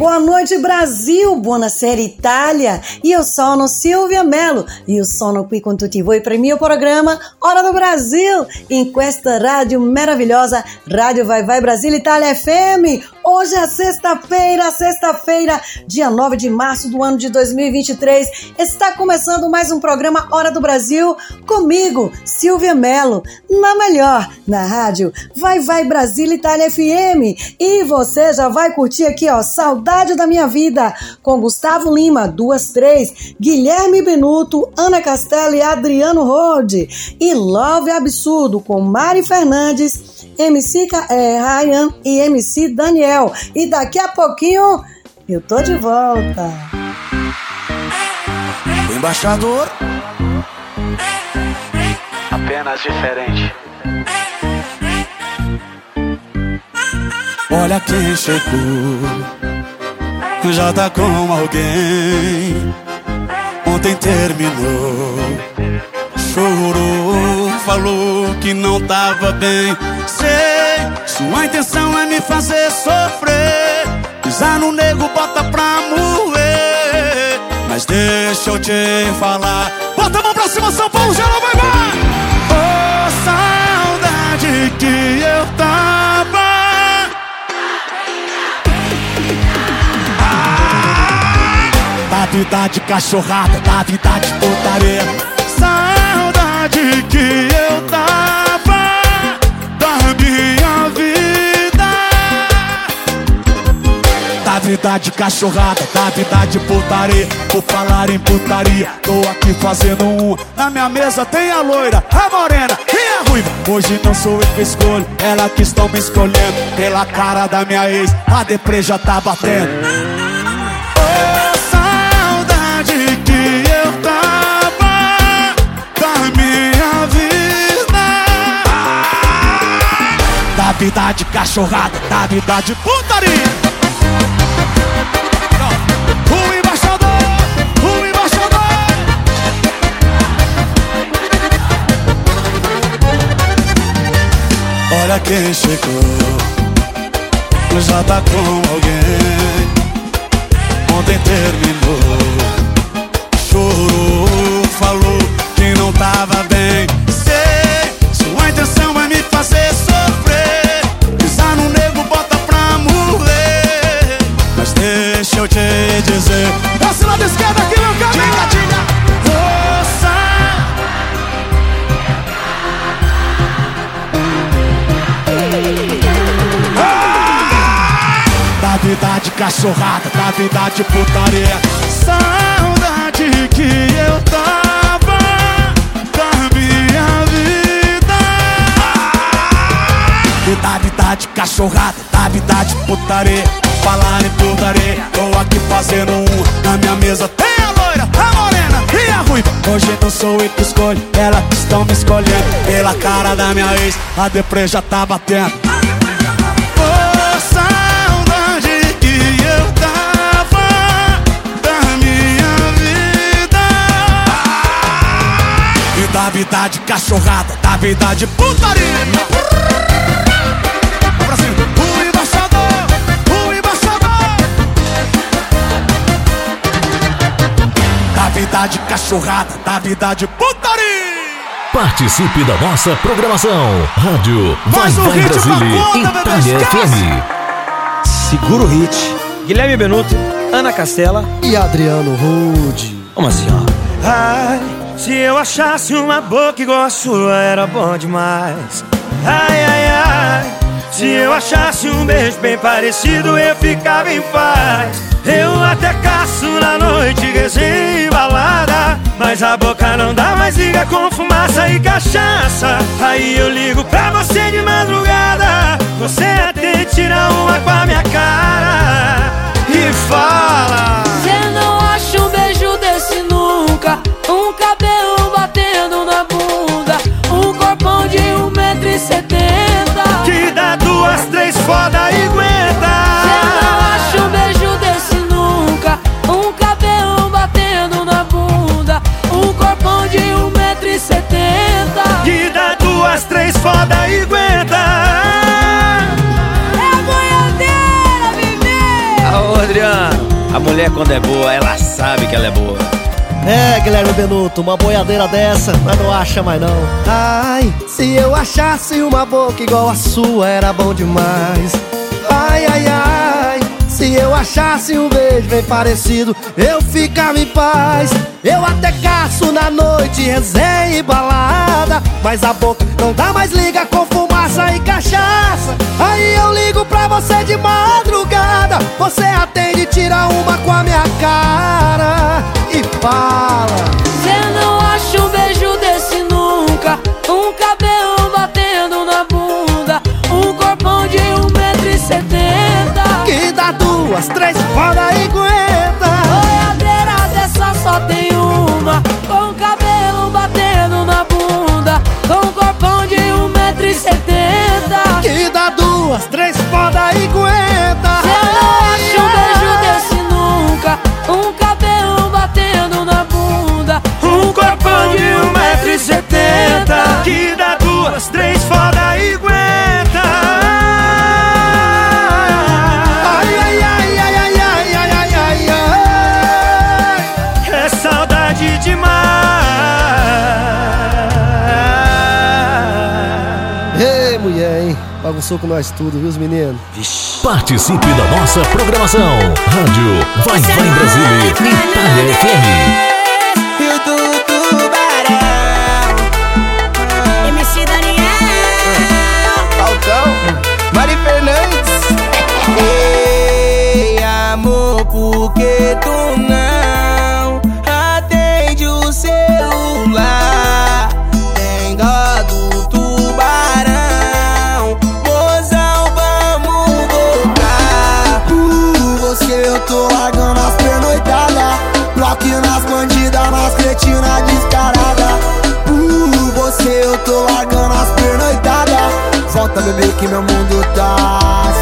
Boa noite, Brasil! Buonasera, Itália! Io sono Silvia Mello e sono qui con tutti voi per il mio programma Hora do Brasil in questa rádio maravilhosa, Rádio Vai Vai Brasil Itália FM. Hoje é sexta-feira, sexta-feira, dia 9 de março do ano de 2023. Está começando mais um programa Hora do Brasil comigo, Silvia Mello, na melhor, na rádio Vai Vai Brasil Itália FM. E você já vai curtir aqui, ó, Saudade da Minha Vida, com Gustavo Lima, duas, três, Guilherme Benuto, Ana Castela e Adriano Rode. E Love Absurdo, com Mari Fernandes MC é, Ryan e MC Daniel. E daqui a pouquinho eu tô de volta. O embaixador. Apenas diferente. Olha quem chegou. Já tá com alguém. Ontem terminou. Chorou, falou que não tava bem sei. Sua intenção é me fazer sofrer. Pisar no nego, bota pra moer. Mas deixa eu te falar. Bota a mão pra cima, São Paulo, geral vai, vai! Oh, saudade que eu tava. Ah, da vida de cachorrada, da vida de putaria. Saudade que vida de cachorrada, da vida de putaria. Por falar em putaria, tô aqui fazendo um. Na minha mesa tem a loira, a morena e a ruiva. Hoje não sou eu que escolho, ela que estão me escolhendo. Pela cara da minha ex, a deprê já tá batendo. Vida de cachorrada, da vida de putaria. Quem chegou, já tá com alguém. Ontem terminou, chorou, falou que não tava bem. Cachorrada, da vida de putaria. Saudade que eu tava Da minha vida. Da vida de cachorrada, da vida de putaria. Falar em putaria Tô aqui fazendo um Na minha mesa. Tem a loira, a morena e a ruiva. Hoje não sou eu que escolho Elas estão me escolhendo. Pela cara da minha ex A deprê já tá batendo vida de cachorrada Da vida de putaria vida de cachorrada, da vida de putaria. Participe da nossa programação. Rádio Vai um Vai Brasília, Itália FM. Segura o hit. Guilherme Benuto, Ana Castela e Adriano Rude. Assim, ó. Ai, se eu achasse uma boca igual a sua, era bom demais. Ai, ai, ai. Se eu achasse um beijo bem parecido, eu ficava em paz. Eu até caço na noite, embalada. Mas a boca não dá mais liga com fumaça e cachaça. Aí eu ligo pra você de madrugada. Você até tira uma com a minha cara e fala: Você não acha um beijo desse nunca, nunca 70 Que dá duas, três, foda e aguenta. Eu não acho um beijo desse nunca Um cabelão batendo na bunda Um corpão de um metro e setenta. Que dá duas, três, foda e aguenta. É a boiadeira, bebê. Ô, Adriano, a mulher quando é boa, ela sabe que ela é boa. É, Guilherme Benuto, uma boiadeira dessa, mas não acha mais não. Ai, se eu achasse uma boca igual a sua, era bom demais. Ai, ai, ai, se eu achasse um beijo bem parecido, eu ficava em paz. Eu até caço na noite, resenha e balada balada Mas a boca não dá mais liga com fumaça e cachaça. Aí eu ligo pra você de madrugada Você atende, tira uma com a minha cara E fala. Cê não acha um beijo desse nunca? Um cabelo batendo na bunda Um corpão de um metro e setenta. Que dá duas, três, fala e aguenta las tres. com nós tudo, viu, meninos? Participe da nossa programação. Rádio Vai Vai Brasília, Itália FM. E o Tubarão. MC Daniel. É, Falcão. Mari Fernandes. Ei, amor, Porque? Sabe bem que meu mundo tá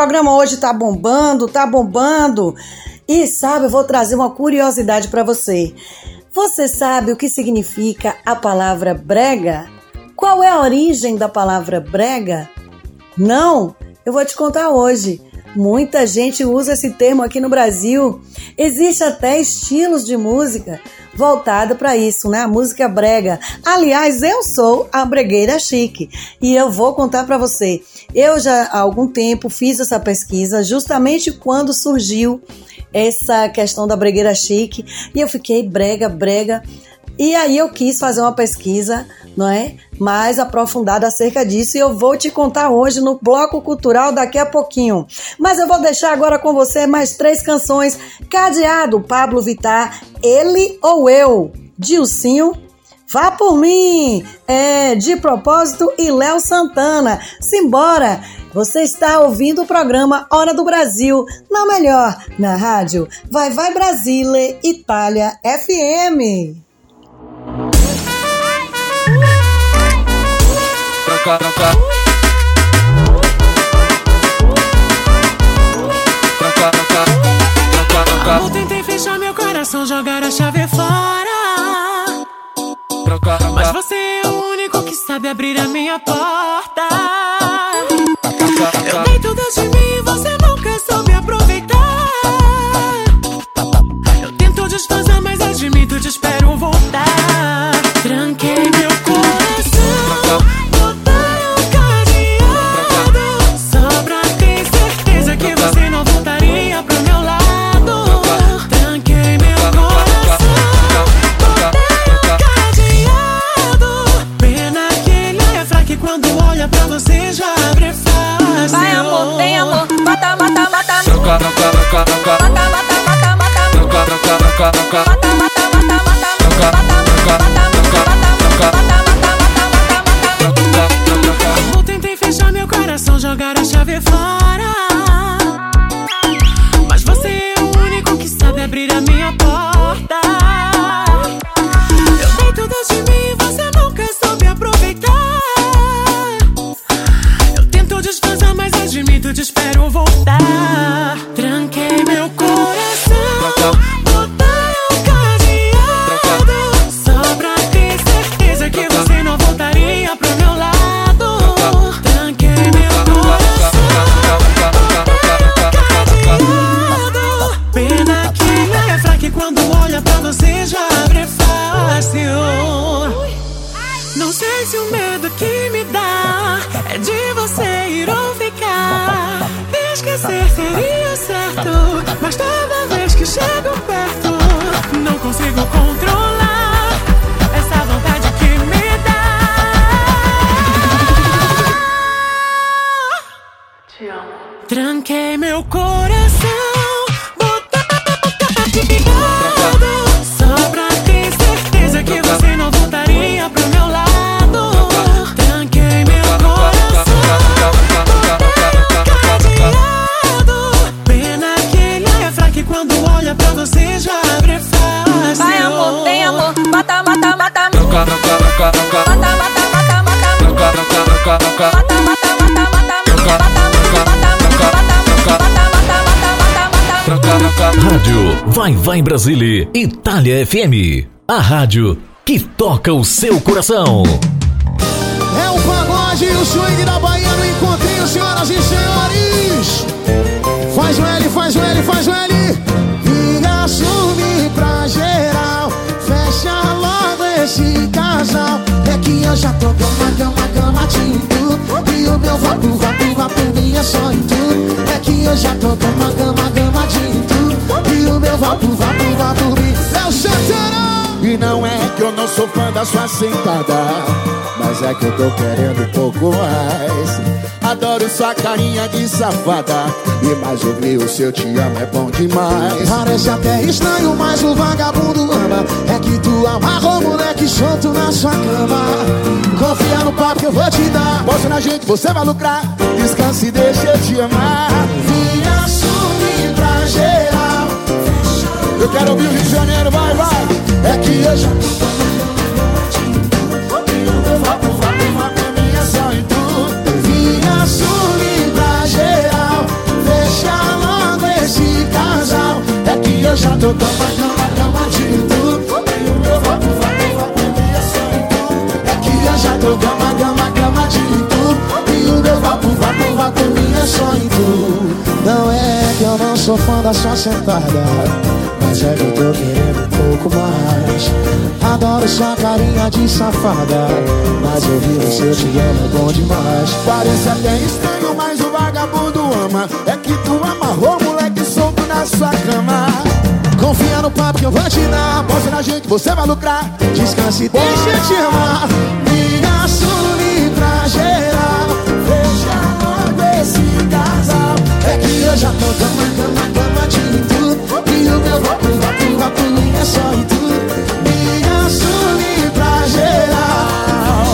programa hoje tá bombando, tá bombando. E sabe, eu vou trazer uma curiosidade para você. Você sabe o que significa a palavra brega? Qual é a origem da palavra brega? Não? Eu vou te contar hoje. Muita gente usa esse termo aqui no Brasil. Existe até estilos de música voltado para isso, né? A música brega. Aliás, eu sou a bregueira chique e eu vou contar para você. Eu já há algum tempo fiz essa pesquisa justamente quando surgiu essa questão da bregueira chique e eu fiquei brega, brega. E aí eu quis fazer uma pesquisa, não é? Mais aprofundada acerca disso e eu vou te contar hoje no bloco cultural daqui a pouquinho. Mas eu vou deixar agora com você mais três canções. Cadeado, Pablo Vittar, Ele ou Eu, Dilcinho Vá por mim! É, de propósito e Léo Santana. Simbora! Você está ouvindo o programa Hora do Brasil, na melhor, na rádio Vai Vai Brasile, Itália FM. Troca, troca. Troca, troca. Troca, troca. Eu tentei fechar meu coração, jogar a chave fora. Troca, troca. Mas você é o único que sabe abrir a minha porta. Eu dei tudo de mim e você Vai Vai Brasília, Itália FM. A rádio que toca o seu coração. É o pagode e o swing da Bahia no encontrinho, senhoras e senhores. Faz o L, faz o L, faz o L. E assume pra geral. Fecha logo esse casal. É que eu já tô gama, gama, gama de tudo. E o meu vapo, vapo, vapo, minha só em tudo. É que eu já tô gama, gama, gama de tudo. E o meu vapo, vapo, vapo. É o Santana! E não é que eu não sou fã da sua sentada Mas é que eu tô querendo um pouco mais. Adoro sua carinha de safada E mais ouvir o seu te amo é bom demais. Parece até estranho, mas o vagabundo ama. É que tu amarrou moleque solto na sua cama. Confia no papo que eu vou te dar. Mostra na gente, você vai lucrar. Descanse e deixa eu te amar. Geral eu quero ouvir o Rio de Janeiro, vai, vai. É que eu já tô Vapo, vapo, vapo, minha só tudo. Vim assumir pra geral. Fecha logo esse casal. É que eu já tô cama, cama, cama de tudo. E o meu vapo, vapo, vapo, minha só em tudo. É que eu já tô cama, cama, cama de tudo. E o meu vapo, vapo, minha só em tudo. Não é que eu não sou fã da sua sentada Mas é que eu tô querendo um pouco mais. Adoro sua carinha de safada Mas ouvir você eu te amo é bom demais. Parece até estranho, mas o vagabundo ama. É que tu amarrou moleque solto na sua cama. Confia no papo que eu vou te dar. Mostra na gente, você vai lucrar. Descanse deixa eu te amar. Me assume eu já tô cama, cama, cama de tudo E o meu vapo, vapo, vapo é só em tudo Me assume pra geral.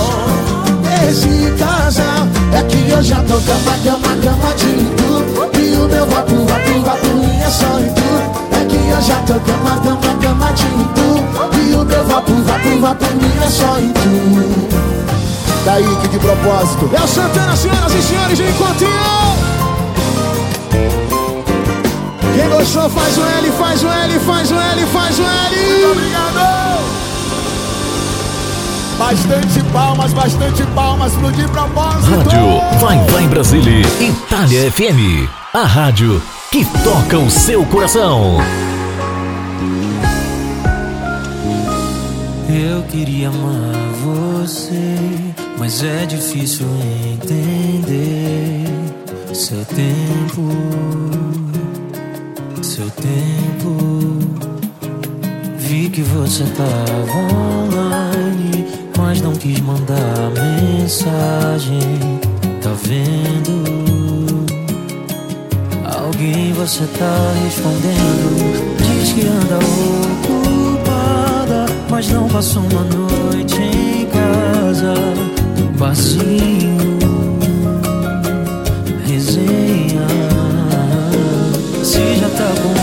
Esse casal É que eu já tô cama, cama, cama de tudo E o meu vapo, vapo, vapo é só em tudo É que eu já tô cama, cama, cama de tudo E o meu vapo, vapo, vapo é só em tudo Daí que de propósito? É o Santana, senhoras e senhores, de encontrinho! Quem gostou faz o L, faz o L, faz o L, faz o L! Muito obrigado! Bastante palmas, bastante palmas pro de propósito Rádio Vai Vai Brasília, Itália FM. A rádio que toca o seu coração. Eu queria amar você, mas é difícil entender seu tempo, seu tempo. Vi que você tava online, mas não quis mandar mensagem. Tá vendo? Alguém você tá respondendo Diz que anda ocupada Mas não passou uma noite em casa Barzinho Resenha Se já tá com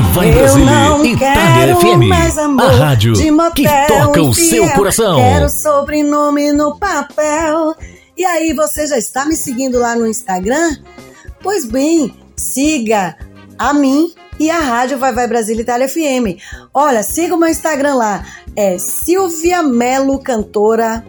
Vai Vai Brasília, Itália FM. A rádio de motel que toca o seu coração. Quero sobrenome no papel. E aí, você já está me seguindo lá no Instagram? Pois bem, siga a mim e a rádio Vai Vai Brasília Itália FM. Olha, siga o meu Instagram lá, é Silvia Melo Cantora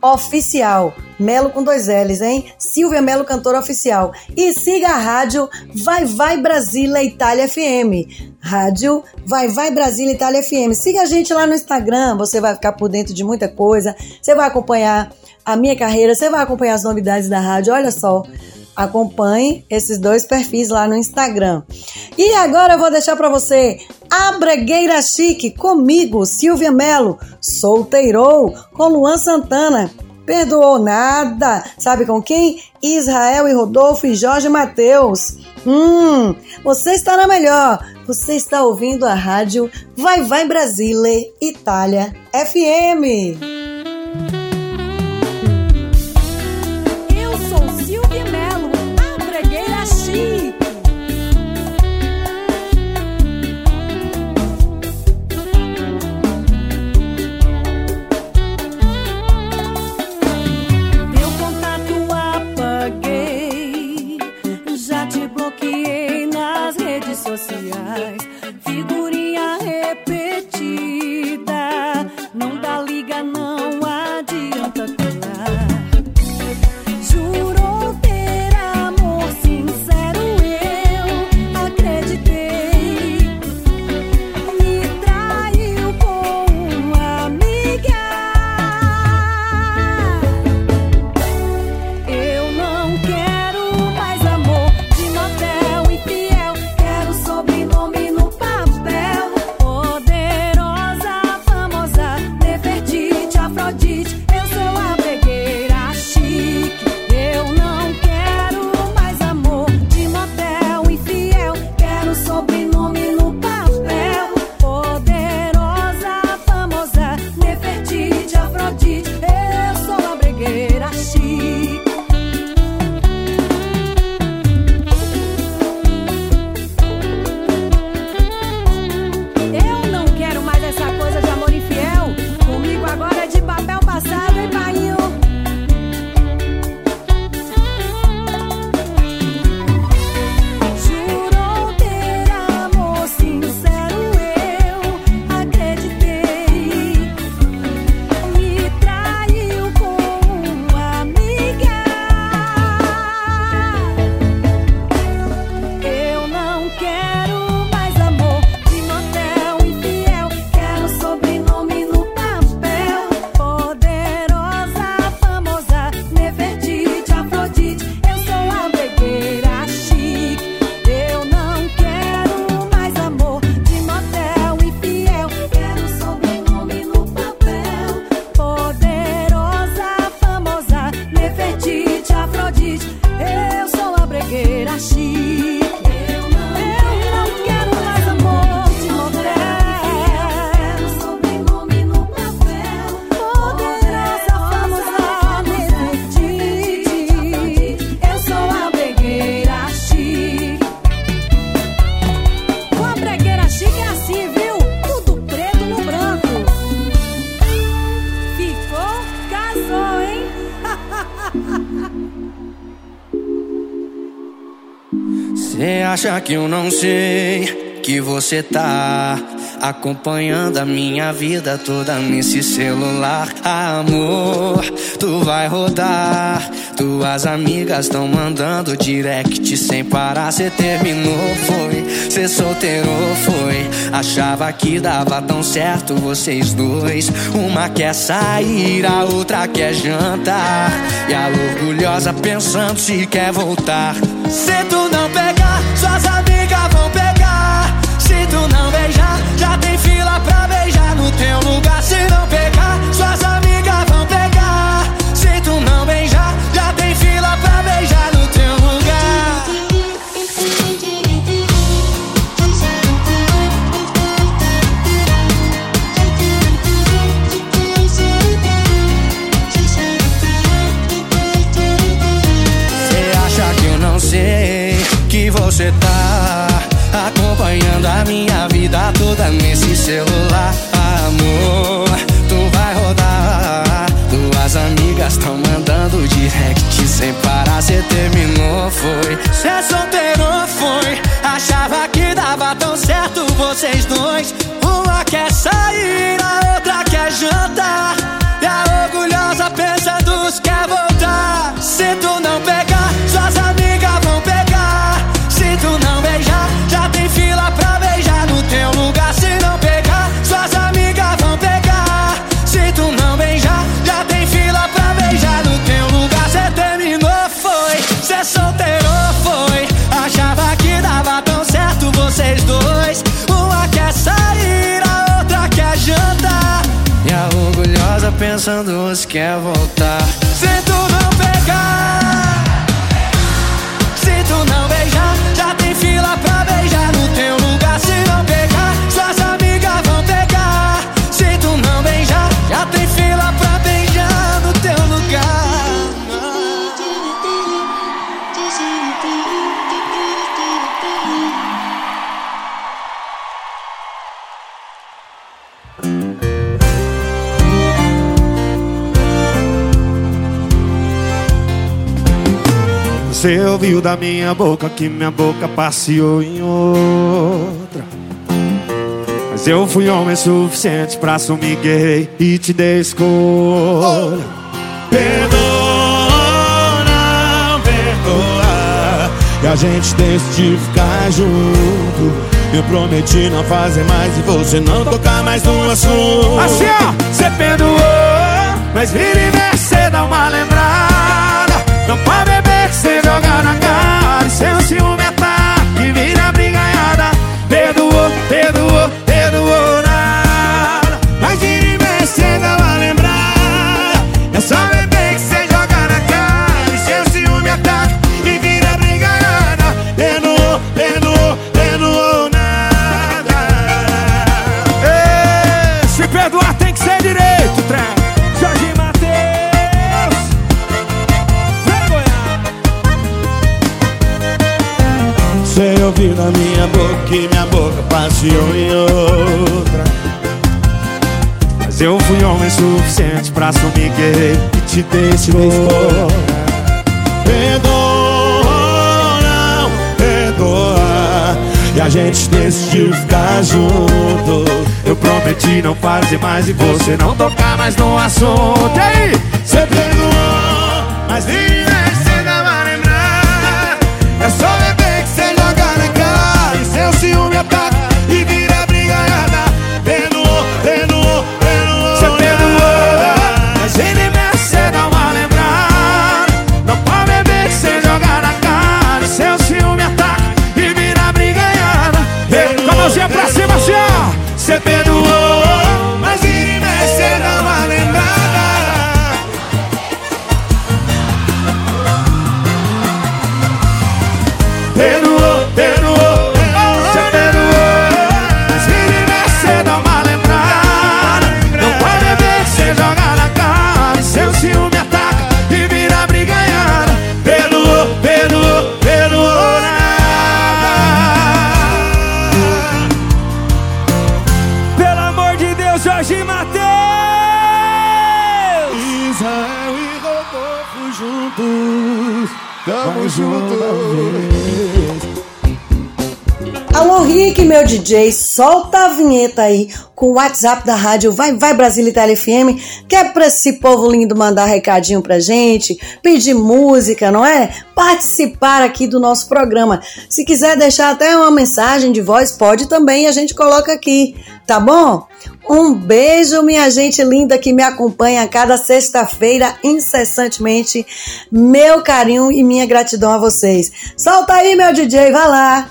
Oficial. Melo com dois L's, hein? Silvia Melo, cantora oficial. E siga a rádio Vai Vai Brasília Itália FM. Rádio Vai Vai Brasília Itália FM. Siga a gente lá no Instagram, você vai ficar por dentro de muita coisa. Você vai acompanhar a minha carreira, você vai acompanhar as novidades da rádio. Olha só, acompanhe esses dois perfis lá no Instagram. E agora eu vou deixar para você a Bregueira Chique comigo, Silvia Melo, solteirou com Luan Santana. Perdoou nada. Sabe com quem? Israel e Rodolfo e Jorge Mateus. Hum, você está na melhor. Você está ouvindo a rádio Vai Vai Brasília Itália FM. Cê que eu não sei que você tá acompanhando a minha vida toda nesse celular? Amor, tu vai rodar. Tuas amigas estão mandando direct sem parar. Cê terminou, foi. Cê solteiro, foi. Achava que dava tão certo vocês dois. Uma quer sair, a outra quer jantar. E a orgulhosa pensando se quer voltar. Se tu celular, amor. Tu vai rodar, tuas amigas tão mandando direct sem parar. Cê terminou, foi. Cê solteiro, foi. Achava que dava tão certo vocês dois. Uma quer sair, a outra quer jantar. Pensando se quer voltar. Você ouviu da minha boca que minha boca passeou em outra. Mas eu fui homem suficiente pra assumir que errei e te dei escolha. Perdoa, não perdoa. E a gente decidiu ficar junto. Eu prometi não fazer mais e você não tocar mais no assunto. Assim, ó, você perdoou, mas vira e mexe, cê dá uma lembrada. Não pode errei te dei esse escolha Perdoa, não perdoa. E a gente decidiu ficar junto. Eu prometi não fazer mais e você não tocar mais no assunto. E aí, você DJ, solta a vinheta aí com o WhatsApp da rádio Vai Vai Brasília Itália FM, que é pra esse povo lindo mandar recadinho pra gente, pedir música, não é? Participar aqui do nosso programa. Se quiser deixar até uma mensagem de voz, pode também, a gente coloca aqui, tá bom? Um beijo, minha gente linda que me acompanha cada sexta-feira incessantemente. Meu carinho e minha gratidão a vocês. Solta aí, meu DJ, vai lá.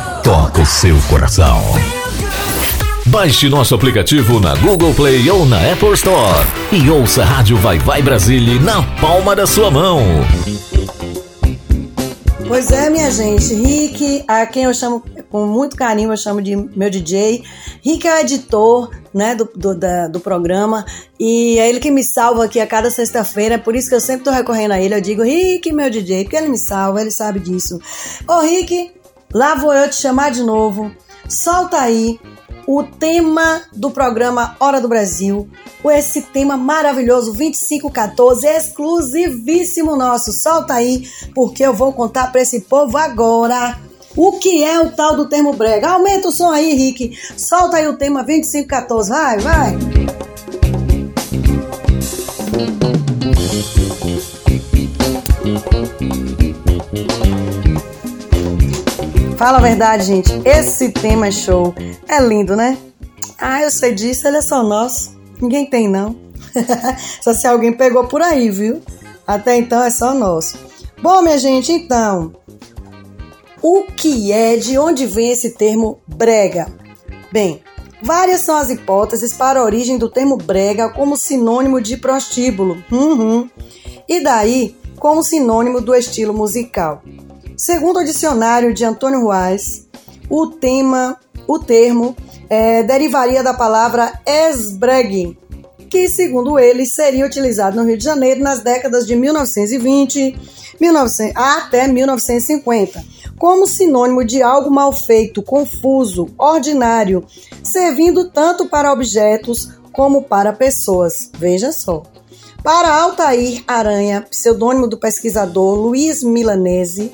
toca o seu coração. Baixe nosso aplicativo na Google Play ou na Apple Store e ouça a Rádio Vai Vai Brasília na palma da sua mão. Pois é, minha gente, Rick, a quem eu chamo com muito carinho, eu chamo de meu DJ. Rick é o editor né, do, do, da- do programa e é ele que me salva aqui a cada sexta-feira, por isso que eu sempre tô recorrendo a ele. Eu digo, Rick, meu DJ, porque ele me salva, ele sabe disso. Ô, Rick, lá vou eu te chamar de novo. Solta aí o tema do programa Hora do Brasil, esse tema maravilhoso 2514, exclusivíssimo nosso. Solta aí, porque eu vou contar para esse povo agora. O que é o tal do termo brega? Aumenta o som aí, Rick. Solta aí o tema 2514. Vai, vai. Fala a verdade, gente. Esse tema é show. É lindo, né? Ah, eu sei disso, ele é só nosso. Ninguém tem, não. só se alguém pegou por aí, viu? Até então é só nosso. Bom, minha gente, então. O que é, de onde vem esse termo brega? Bem, várias são as hipóteses para a origem do termo brega como sinônimo de prostíbulo. Uhum. E daí, como sinônimo do estilo musical. Segundo o dicionário de Antônio Ruais, o tema, o termo é, derivaria da palavra esbregue, que, segundo ele, seria utilizado no Rio de Janeiro nas décadas de 1920 1900, até 1950, como sinônimo de algo mal feito, confuso, ordinário, servindo tanto para objetos como para pessoas. Veja só. Para Altair Aranha, pseudônimo do pesquisador Luiz Milanese,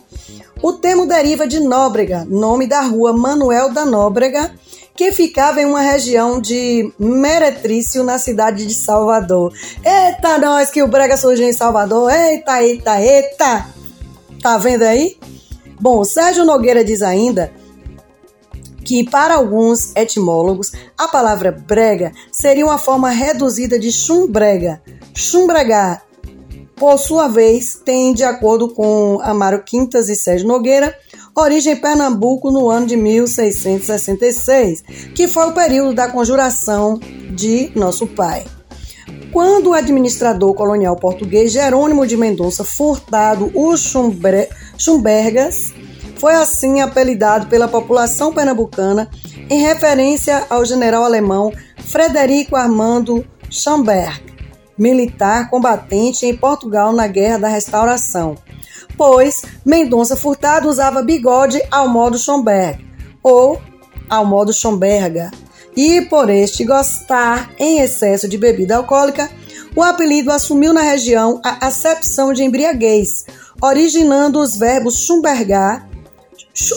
o termo deriva de Nóbrega, nome da rua Manuel da Nóbrega, que ficava em uma região de Meretrício, na cidade de Salvador. Eita, nós que o brega surgiu em Salvador! Eita, eita, eita! Tá vendo aí? Bom, Sérgio Nogueira diz ainda que, para alguns etimólogos, a palavra brega seria uma forma reduzida de chumbrega, chumbregar. Por sua vez, tem, de acordo com Amaro Quintas e Sérgio Nogueira, origem em Pernambuco no ano de 1666, que foi o período da conjuração de Nosso Pai. Quando o administrador colonial português Jerônimo de Mendonça Furtado o Chumbergas foi assim apelidado pela população pernambucana em referência ao general alemão Frederico Armando Schomberg, militar combatente em Portugal na Guerra da Restauração, pois Mendonça Furtado usava bigode ao modo Schomberg ou ao modo Schomberga, e por este gostar em excesso de bebida alcoólica, o apelido assumiu na região a acepção de embriaguez, originando os verbos chumbergar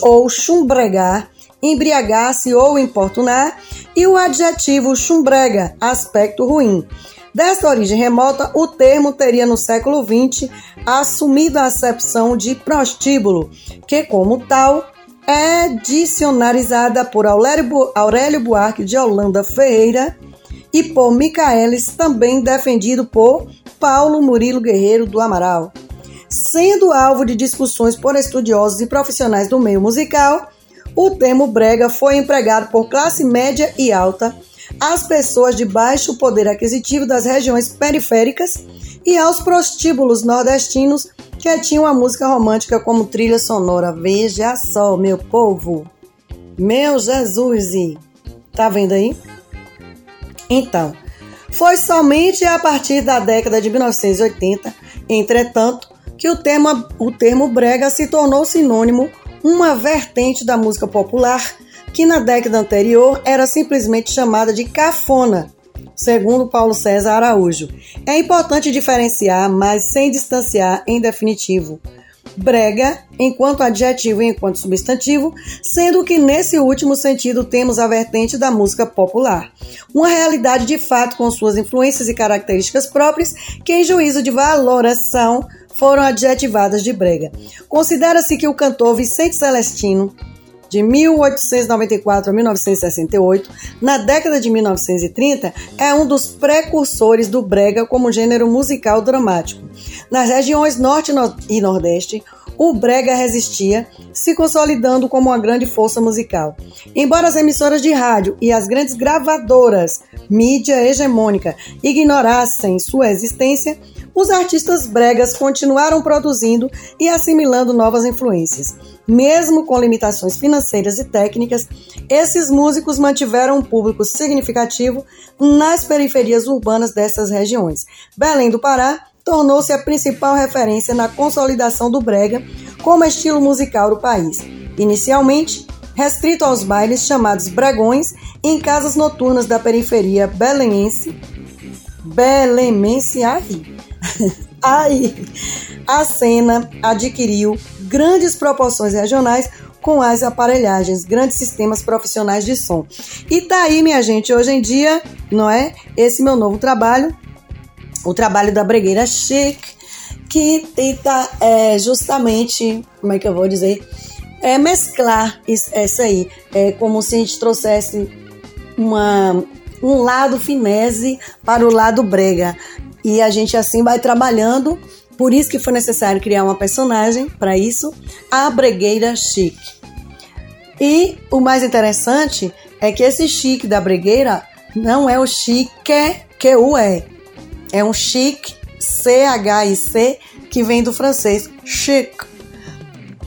ou chumbregar, embriagar-se ou importunar, e o adjetivo chumbrega, aspecto ruim. Desta origem remota, o termo teria no século XX assumido a acepção de prostíbulo, que, como tal, é dicionarizada por Aurélio Buarque de Holanda Ferreira e por Micaelis, também defendido por Paulo Murilo Guerreiro do Amaral. Sendo alvo de discussões por estudiosos e profissionais do meio musical, o termo brega foi empregado por classe média e alta, às pessoas de baixo poder aquisitivo das regiões periféricas e aos prostíbulos nordestinos que tinham a música romântica como trilha sonora. Veja só, meu povo. Meu Jesus! Tá vendo aí? Então, foi somente a partir da década de 1980, entretanto, que o, tema, o termo brega se tornou sinônimo, uma vertente da música popular que na década anterior era simplesmente chamada de cafona, segundo Paulo César Araújo. É importante diferenciar, mas sem distanciar em definitivo. Brega, enquanto adjetivo e enquanto substantivo, sendo que nesse último sentido temos a vertente da música popular. Uma realidade de fato com suas influências e características próprias que, em juízo de valoração, foram adjetivadas de brega. Considera-se que o cantor Vicente Celestino de 1894 a 1968, na década de 1930, é um dos precursores do brega como gênero musical dramático. Nas regiões norte e nordeste, o brega resistia, se consolidando como uma grande força musical. Embora as emissoras de rádio e as grandes gravadoras, mídia hegemônica, ignorassem sua existência, os artistas bregas continuaram produzindo e assimilando novas influências. Mesmo com limitações financeiras e técnicas, esses músicos mantiveram um público significativo nas periferias urbanas dessas regiões. Belém do Pará tornou-se a principal referência na consolidação do brega como estilo musical do país. Inicialmente, restrito aos bailes chamados bregões em casas noturnas da periferia belenense. Belemense, ai. ai. A cena adquiriu grandes proporções regionais com as aparelhagens, grandes sistemas profissionais de som. E tá aí, minha gente, hoje em dia, não é? Esse meu novo trabalho, o trabalho da Bregueira Chic, que tenta é, justamente, como é que eu vou dizer, é mesclar isso, essa aí. É como se a gente trouxesse uma, um lado finese para o lado brega. E a gente assim vai trabalhando. Por isso que foi necessário criar uma personagem para isso, a bregueira chique. E o mais interessante é que esse chique da bregueira não é o chique que o é. É um chique C-H-I-C que vem do francês chic.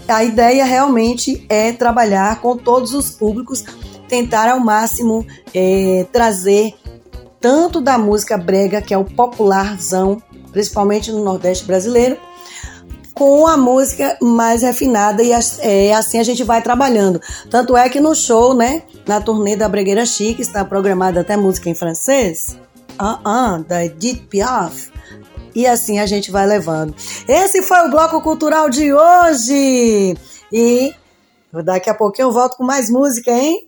A ideia realmente é trabalhar com todos os públicos, tentar ao máximo é, trazer tanto da música brega, que é o popularzão, principalmente no Nordeste brasileiro, com a música mais refinada e é, assim a gente vai trabalhando. Tanto é que no show, né, na turnê da Bregueira Chique, está programada até música em francês, uh -uh, da Edith Piaf, e assim a gente vai levando. Esse foi o Bloco Cultural de hoje! E daqui a pouquinho eu volto com mais música, hein?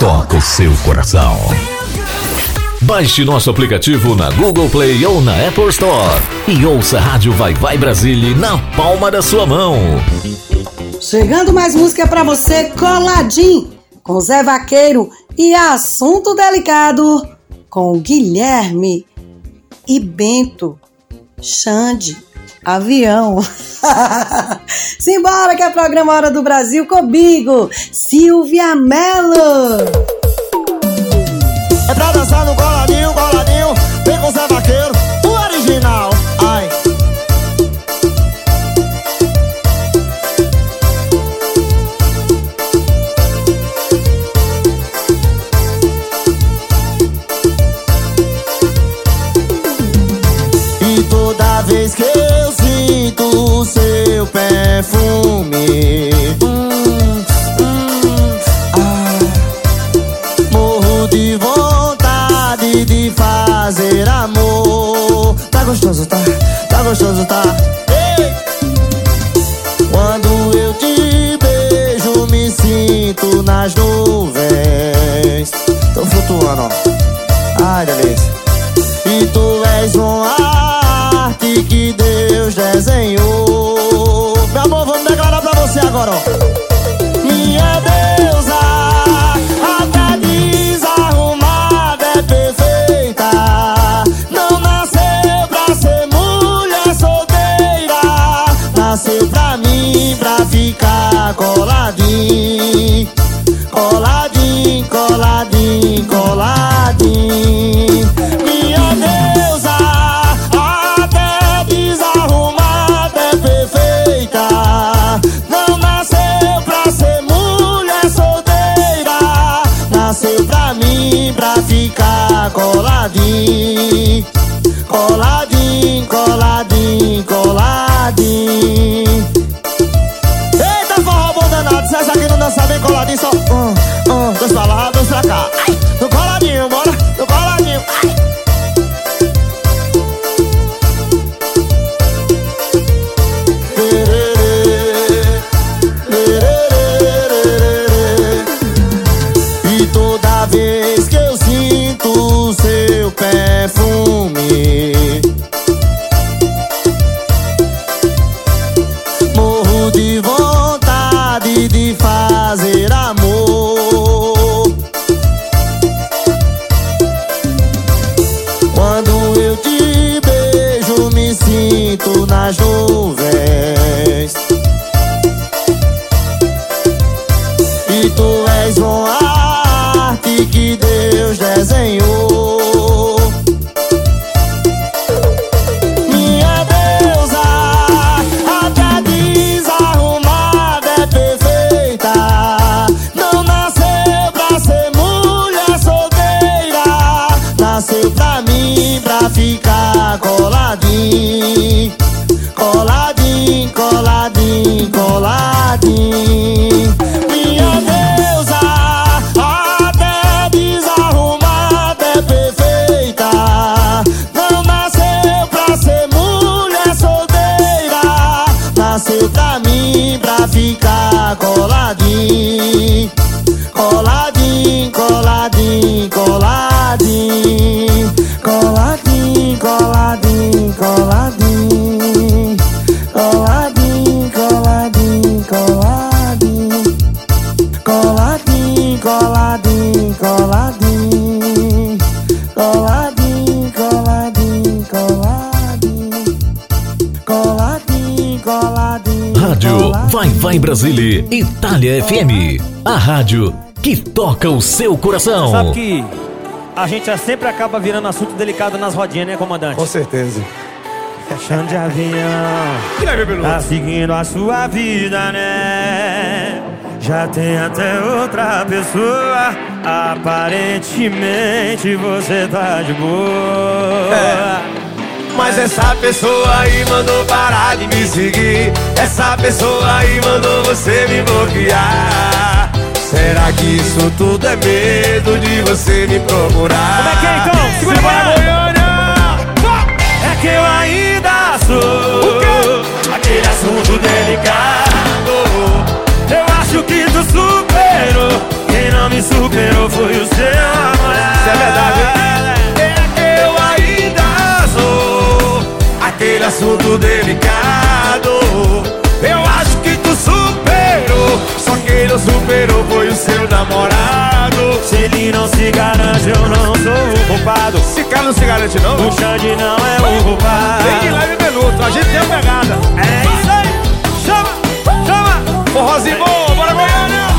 toca o seu coração. Baixe nosso aplicativo na Google Play ou na Apple Store e ouça a Rádio Vai Vai Brasília na palma da sua mão. Chegando mais música para você, coladinho, com Zé Vaqueiro e assunto delicado com Guilherme e Bento, Xande, avião. Simbora que é programa Hora do Brasil comigo, Silvia Mello. É pra dançar no coladinho, coladinho, vem com Zé Vaqueiro, perfume ah, Morro de vontade de fazer amor Tá gostoso, tá? casou FM. A rádio que toca o seu coração. Sabe que a gente sempre acaba virando assunto delicado nas rodinhas, né, comandante? Com certeza. Chão de avião. Tá seguindo a sua vida, né? Já tem até outra pessoa. Aparentemente você tá de boa. É. Mas essa pessoa aí mandou parar de me seguir. Essa pessoa aí mandou você me bloquear. Será que isso tudo é medo de você me procurar? Como é que é então? Segura Se superou foi o seu namorado. Se ele não se garante, eu não sou o culpado. Esse cara não se garante, não? O Xande não é o culpado. Vem de leve minuto, a gente tem a pegada. É isso aí. Chama, chama. Forrozinho bom, bora Goiânia!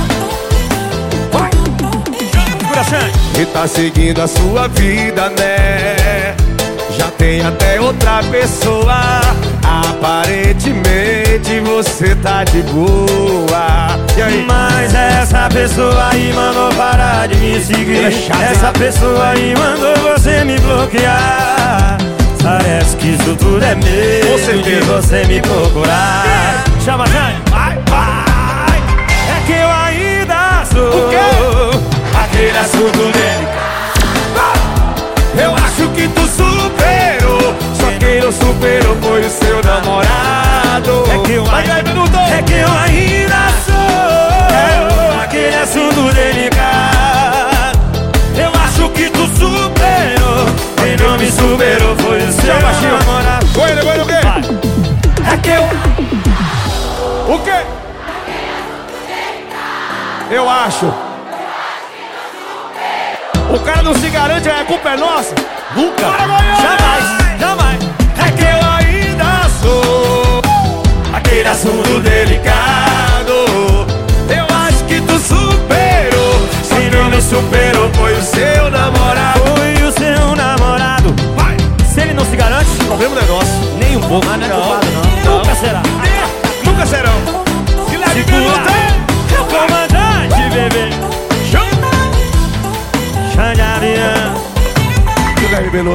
Segura, Xande. E tá seguindo a sua vida, né? Já tem até outra pessoa. Aparentemente você tá de boa. Mas essa pessoa aí mandou parar de me seguir. É essa pessoa aí mandou você me bloquear. Parece que isso tudo é Com medo de certeza. você me procurar. Chama, Jane. Vai, vai. É que eu ainda sou O quê? aquele assunto delicado. Eu acho que tu superou. Só quem não superou foi o seu namorado. É que eu ainda, é que eu ainda sou aquele assunto delicado. Eu acho que tu superou. Quem não me superou foi o seu Chama, Chico. namorado. Goiânia, Goiânia, o quê? É que eu O quê? Eu acho. O cara não se garante, a culpa é nossa. nunca, Bora, jamais, jamais. É que eu ainda sou aquele assunto delicado. Eu acho que tu superou. Quem não não superou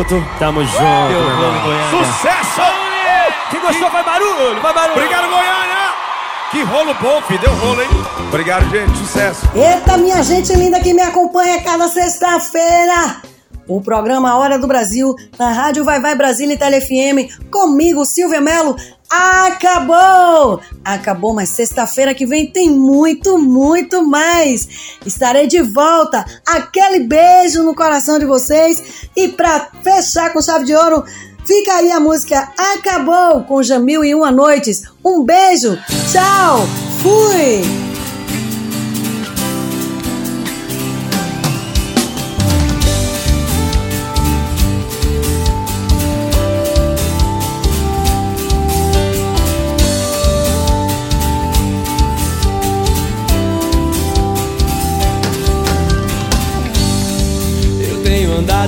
Beloto. Tamo junto, meu irmão. Sucesso! Quem gostou, vai barulho, vai barulho. Obrigado, Goiânia! Que rolo bom, filho. Deu rolo, hein? Obrigado, gente. Sucesso. Eita, minha gente linda que me acompanha cada sexta-feira. O programa Hora do Brasil, na Rádio Vai Vai Brasília e Tele FM, comigo, Silvia Melo, acabou! Acabou, mas sexta-feira que vem tem muito, muito mais. Estarei de volta. Aquele beijo no coração de vocês. E pra fechar com chave de ouro, fica aí a música Acabou com Jamil e Uma Noites. Um beijo, tchau, fui!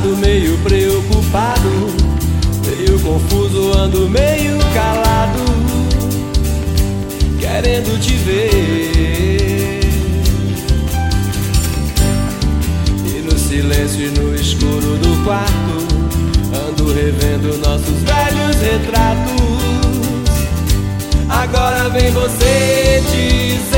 meio preocupado, meio confuso, ando meio calado, querendo te ver. E no silêncio e no escuro do quarto, ando revendo nossos velhos retratos. Agora vem você dizer.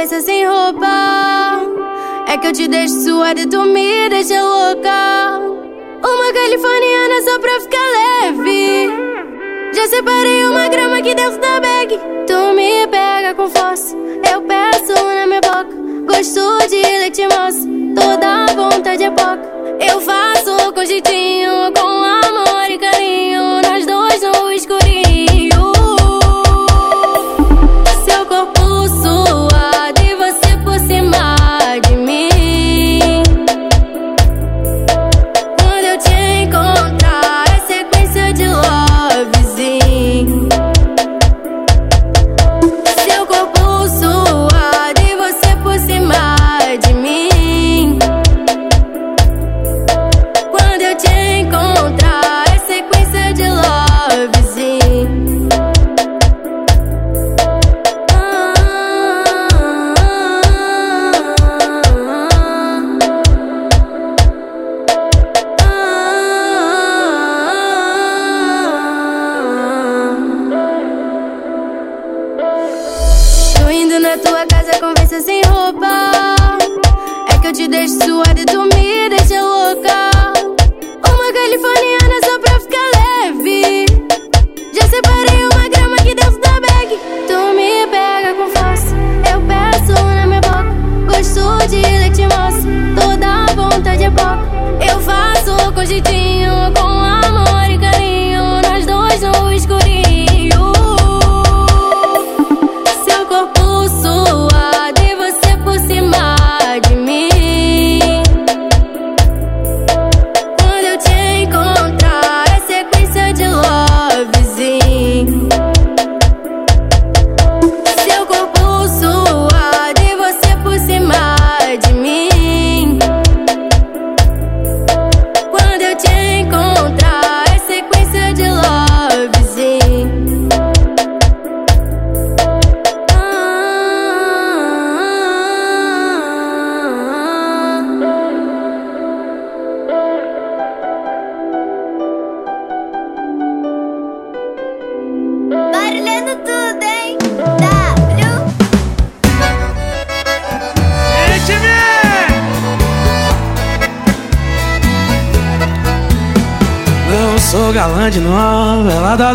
Conversa sem roupa. É que eu te deixo suada e tu me deixa louca. Uma californiana só pra ficar leve. Já separei uma grama aqui dentro da bag. Tu me pega com força, eu peço na minha boca. Gosto de leite moça, toda vontade é pouca. Eu faço com jeitinho, com amor e carinho.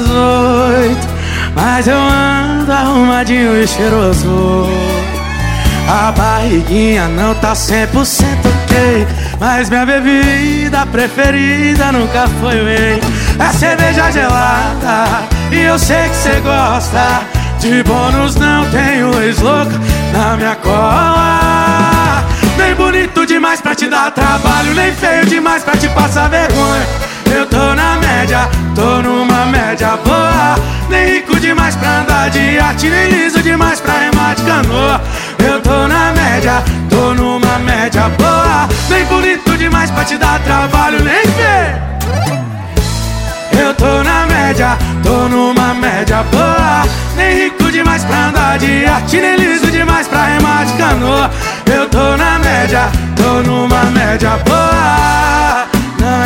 Das oito Mas eu ando arrumadinho e cheiroso. A barriguinha não tá 100% ok Mas minha bebida preferida nunca foi whey. É cerveja gelada e eu sei que cê gosta. De bônus não tenho ex-louca na minha cola. Nem bonito demais pra te dar trabalho Nem feio demais pra te passar vergonha Eu tô na média, tô numa média boa. Nem rico demais pra andar de iate Nem liso demais pra remar de canoa. Eu tô na média, tô numa média boa. Nem bonito demais pra te dar trabalho Nem feio eu tô na média, tô numa média boa. Nem rico demais pra andar de iate Nem liso demais pra remar de canoa. Eu tô na média, tô numa média boa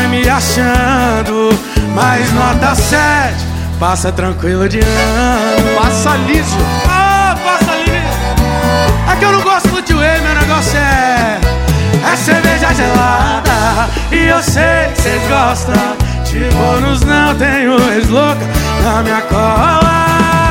É me achando, mas nota 7 Passa tranquilo de ano. Passa liso. Ah, passa liso. É que eu não gosto de whey, meu negócio é É cerveja gelada. E eu sei que vocês gostam. De bônus não tenho ex-louca na minha cola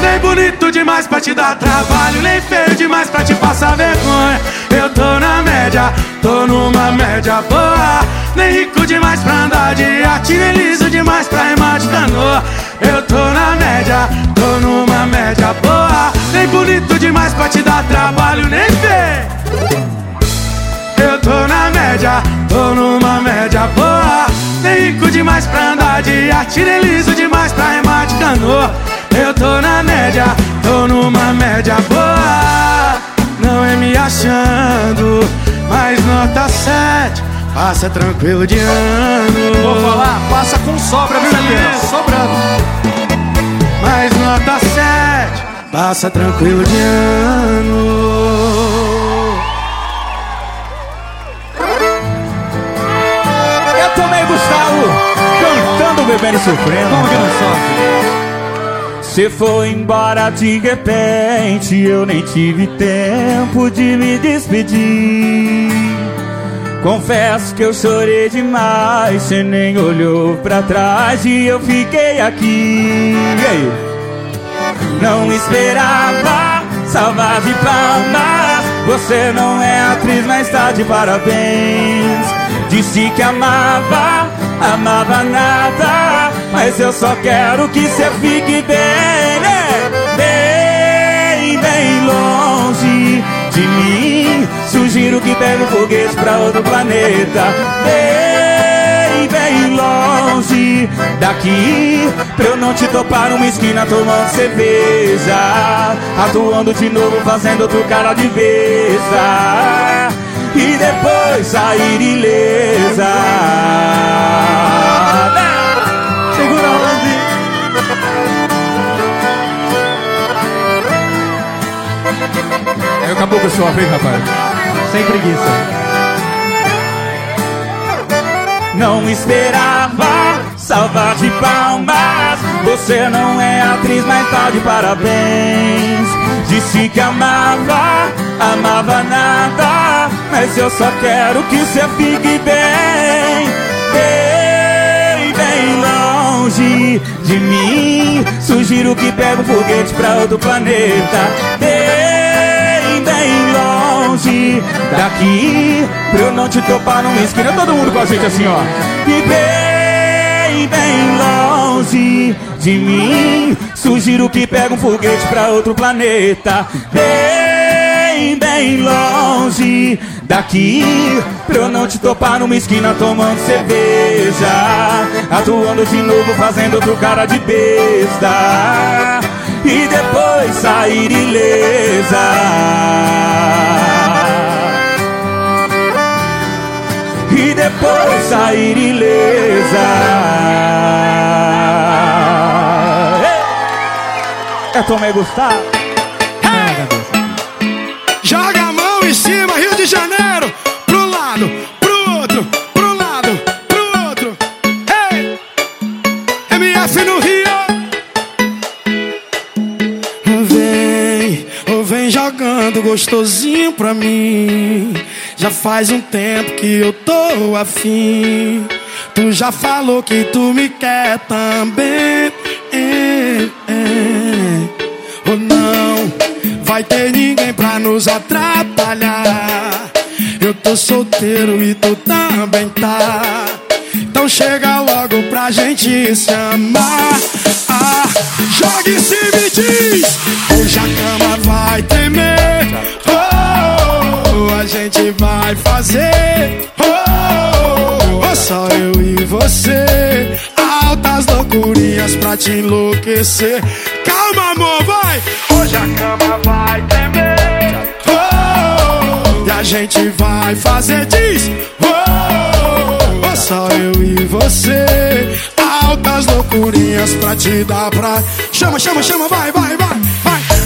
Nem bonito demais pra te dar trabalho Nem feio demais pra te passar vergonha. Eu tô na média, tô numa média boa. Nem rico demais pra andar de iate Nem liso demais pra remar de canoa. Eu tô na média, tô numa média boa. Nem bonito demais pra te dar trabalho Nem feio. Eu tô na média, tô numa média boa. Nem rico demais pra andar de iate Nem liso demais pra remar de canoa eu tô na média, tô numa média boa. Não é me achando, mas nota 7. Passa tranquilo de ano. Vou falar, passa com sobra, viu, Sobrando. Mas nota 7. Passa tranquilo de ano. Eu também, Gustavo, cantando, bebendo e sofrendo. Vamos que não sofre? Você foi embora de repente, eu nem tive tempo de me despedir. Confesso que eu chorei demais, você nem olhou pra trás e eu fiquei aqui. Não esperava salvar de palmas. Você não é atriz, mas tá de parabéns. Disse que amava, amava nada. Mas eu só quero que você fique bem, né? Bem, bem longe de mim. Sugiro que pegue um foguete pra outro planeta. Bem, bem longe daqui. Pra eu não te topar numa esquina tomando cerveja. Atuando de novo, fazendo outro cara de besta. E depois sair ilesa. Aí acabou com o sofre, hein, rapaz? Sem preguiça. Não esperava salvar de palmas. Você não é atriz, mas tá de parabéns. Disse que amava, amava nada. Mas eu só quero que você fique bem, bem, bem longe de mim. Sugiro que pegue um foguete pra outro planeta. Bem daqui. Pra eu não te topar numa esquina. Todo mundo com a gente assim, ó. E bem, bem longe de mim. Sugiro que pegue um foguete pra outro planeta. Bem, bem longe daqui. Pra eu não te topar numa esquina tomando cerveja. Atuando de novo, fazendo outro cara de besta. E depois sair ilesa. E depois sair ilesa. É Tomé Gustavo. Joga a mão em cima, Rio de Janeiro. Pro lado, pro outro, pro lado, pro outro. Ei! MF no Rio. Vem, vem jogando gostosinho pra mim. Já faz um tempo que eu tô afim. Tu já falou que tu me quer também. É, é. Ou não, vai ter ninguém pra nos atrapalhar. Eu tô solteiro e tu também tá. Então chega logo pra gente se amar. Ah, joga em cima e diz: Hoje a cama vai tremer. Oh, a gente vai fazer. Oh, oh, só eu e você. Altas loucurinhas pra te enlouquecer. Calma, amor, vai. Hoje a cama vai tremer. Oh, e a gente vai fazer, diz. Oh, oh, só eu e você. Altas loucurinhas pra te dar pra. Chama, chama, chama, vai, vai, vai, vai.